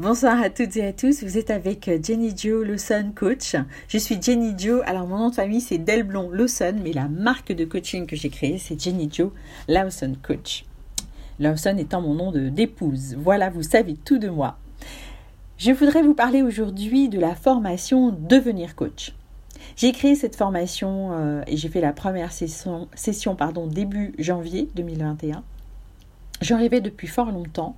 Bonsoir à toutes et à tous, vous êtes avec euh, Jenny Joe Lawson Coach. Je suis Jenny Joe, alors mon nom de famille c'est Delblon Lawson, mais la marque de coaching que j'ai créée c'est Jenny Joe Lawson Coach. Lawson étant mon nom d'épouse. Voilà, vous savez tout de moi. Je voudrais vous parler aujourd'hui de la formation Devenir coach. J'ai créé cette formation euh, et j'ai fait la première session, début janvier 2021. J'en rêvais depuis fort longtemps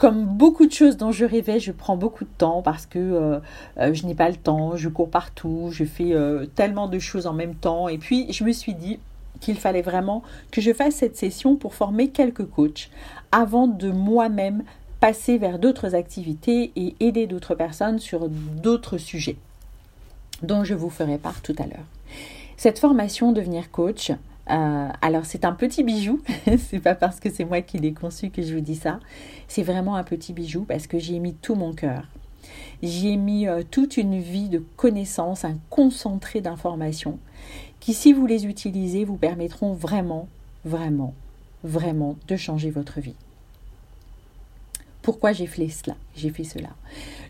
comme beaucoup de choses dont je rêvais, je prends beaucoup de temps parce que euh, euh, je n'ai pas le temps, je cours partout, je fais euh, tellement de choses en même temps. Et puis, je me suis dit qu'il fallait vraiment que je fasse cette session pour former quelques coachs avant de moi-même passer vers d'autres activités et aider d'autres personnes sur d'autres sujets dont je vous ferai part tout à l'heure. Cette formation Devenir coach, euh, alors c'est un petit bijou, c'est pas parce que c'est moi qui l'ai conçu que je vous dis ça, c'est vraiment un petit bijou parce que j'y ai mis tout mon cœur. J'y ai mis euh, toute une vie de connaissances, un concentré d'informations qui, si vous les utilisez, vous permettront vraiment, vraiment, vraiment de changer votre vie pourquoi j'ai fait cela, j'ai fait cela.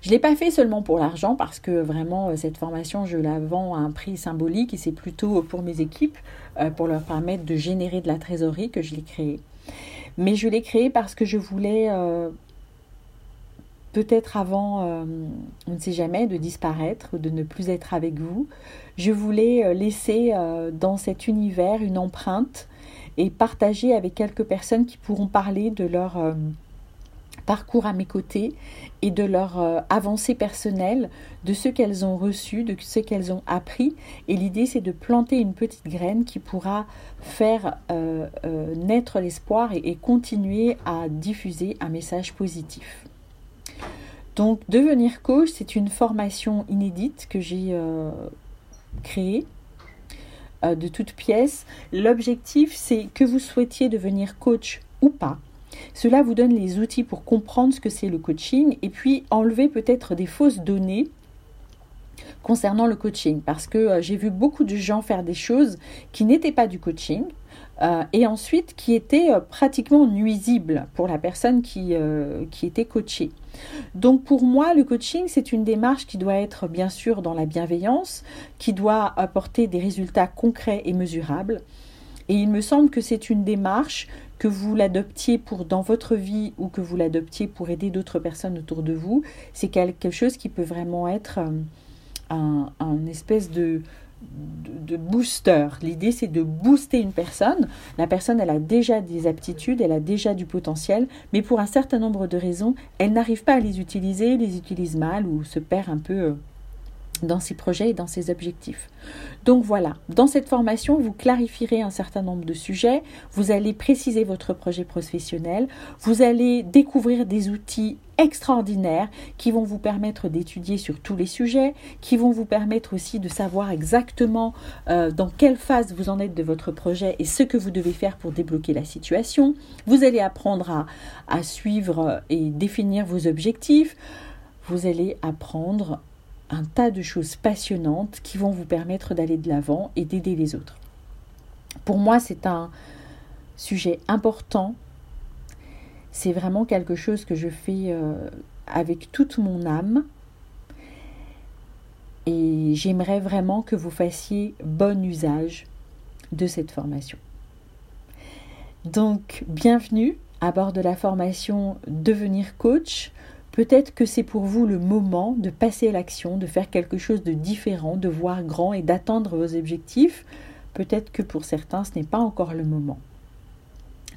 Je ne l'ai pas fait seulement pour l'argent parce que vraiment euh, cette formation je la vends à un prix symbolique et c'est plutôt pour mes équipes euh, pour leur permettre de générer de la trésorerie que je l'ai créée. Mais je l'ai créée parce que je voulais euh, peut-être avant, on ne sait jamais, de disparaître ou de ne plus être avec vous. Je voulais laisser dans cet univers une empreinte et partager avec quelques personnes qui pourront parler de leur parcours à mes côtés et de leur euh, avancée personnelle, de ce qu'elles ont reçu, de ce qu'elles ont appris. Et l'idée, c'est de planter une petite graine qui pourra faire euh, euh, naître l'espoir et, continuer à diffuser un message positif. Donc, devenir coach, c'est une formation inédite que j'ai créée de toutes pièces. L'objectif, c'est que vous souhaitiez devenir coach ou pas cela vous donne les outils pour comprendre ce que c'est le coaching et puis enlever peut-être des fausses données concernant le coaching parce que euh, j'ai vu beaucoup de gens faire des choses qui n'étaient pas du coaching euh, et ensuite qui étaient euh, pratiquement nuisibles pour la personne qui, qui était coachée. Donc pour moi, le coaching, c'est une démarche qui doit être bien sûr dans la bienveillance, qui doit apporter des résultats concrets et mesurables. Et il me semble que c'est une démarche que vous l'adoptiez pour dans votre vie ou que vous l'adoptiez pour aider d'autres personnes autour de vous, c'est quelque chose qui peut vraiment être euh, un, espèce de, de, booster. L'idée, c'est de booster une personne. La personne, elle a déjà des aptitudes, elle a déjà du potentiel, mais pour un certain nombre de raisons, elle n'arrive pas à les utiliser, les utilise mal ou se perd un peu euh, dans ses projets et dans ses objectifs. Donc voilà, dans cette formation, vous clarifierez un certain nombre de sujets, vous allez préciser votre projet professionnel, vous allez découvrir des outils extraordinaires qui vont vous permettre d'étudier sur tous les sujets, qui vont vous permettre aussi de savoir exactement euh, dans quelle phase vous en êtes de votre projet et ce que vous devez faire pour débloquer la situation. Vous allez apprendre à, à suivre et définir vos objectifs. Vous allez apprendre un tas de choses passionnantes qui vont vous permettre d'aller de l'avant et d'aider les autres. Pour moi, c'est un sujet important. C'est vraiment quelque chose que je fais euh, avec toute mon âme. Et j'aimerais vraiment que vous fassiez bon usage de cette formation. Donc, bienvenue à bord de la formation Devenir coach. Peut-être que c'est pour vous le moment de passer à l'action, de faire quelque chose de différent, de voir grand et d'atteindre vos objectifs. Peut-être que pour certains, ce n'est pas encore le moment.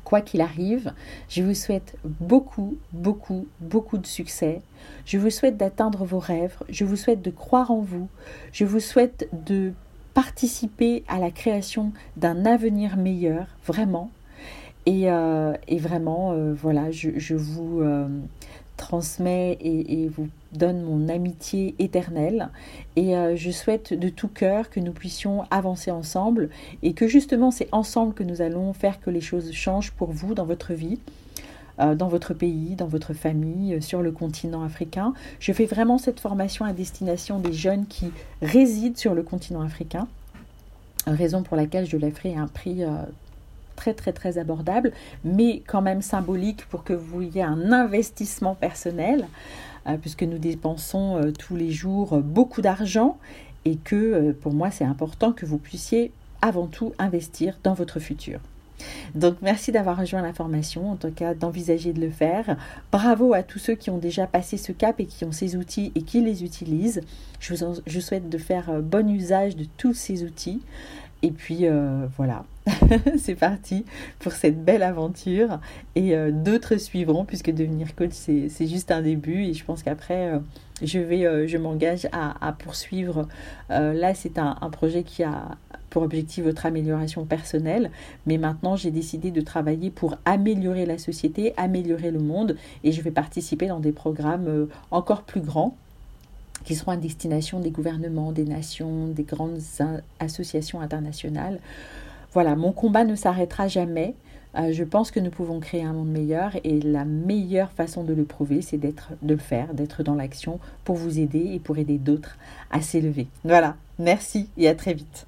Quoi qu'il arrive, je vous souhaite beaucoup, beaucoup, beaucoup de succès. Je vous souhaite d'atteindre vos rêves. Je vous souhaite de croire en vous. Je vous souhaite de participer à la création d'un avenir meilleur, vraiment. Et, euh, vraiment, euh, voilà, je, vous euh, transmet et, vous donne mon amitié éternelle. Et euh, je souhaite de tout cœur que nous puissions avancer ensemble et que justement c'est ensemble que nous allons faire que les choses changent pour vous dans votre vie. Euh, dans votre pays, dans votre famille, euh, sur le continent africain. Je fais vraiment cette formation à destination des jeunes qui résident sur le continent africain, raison pour laquelle je la ferai à un prix très très très abordable, mais quand même symbolique pour que vous ayez un investissement personnel, euh, puisque nous dépensons euh, tous les jours beaucoup d'argent et que pour moi c'est important que vous puissiez avant tout investir dans votre futur. Donc merci d'avoir rejoint la formation, en tout cas d'envisager de le faire. Bravo à tous ceux qui ont déjà passé ce cap et qui ont ces outils et qui les utilisent. Je vous, souhaite de faire euh, bon usage de tous ces outils. Et puis euh, voilà, c'est parti pour cette belle aventure. Et euh, d'autres suivront, puisque devenir coach, c'est juste un début. Et je pense qu'après, je vais, je m'engage à, poursuivre. là, c'est un, projet qui a pour objectif votre amélioration personnelle, mais maintenant j'ai décidé de travailler pour améliorer la société, améliorer le monde, et je vais participer dans des programmes euh, encore plus grands qui seront à destination des gouvernements, des nations, des grandes associations internationales. Voilà, mon combat ne s'arrêtera jamais. Euh, je pense que nous pouvons créer un monde meilleur et la meilleure façon de le prouver, c'est d'être, de le faire, d'être dans l'action pour vous aider et pour aider d'autres à s'élever. Voilà, merci et à très vite.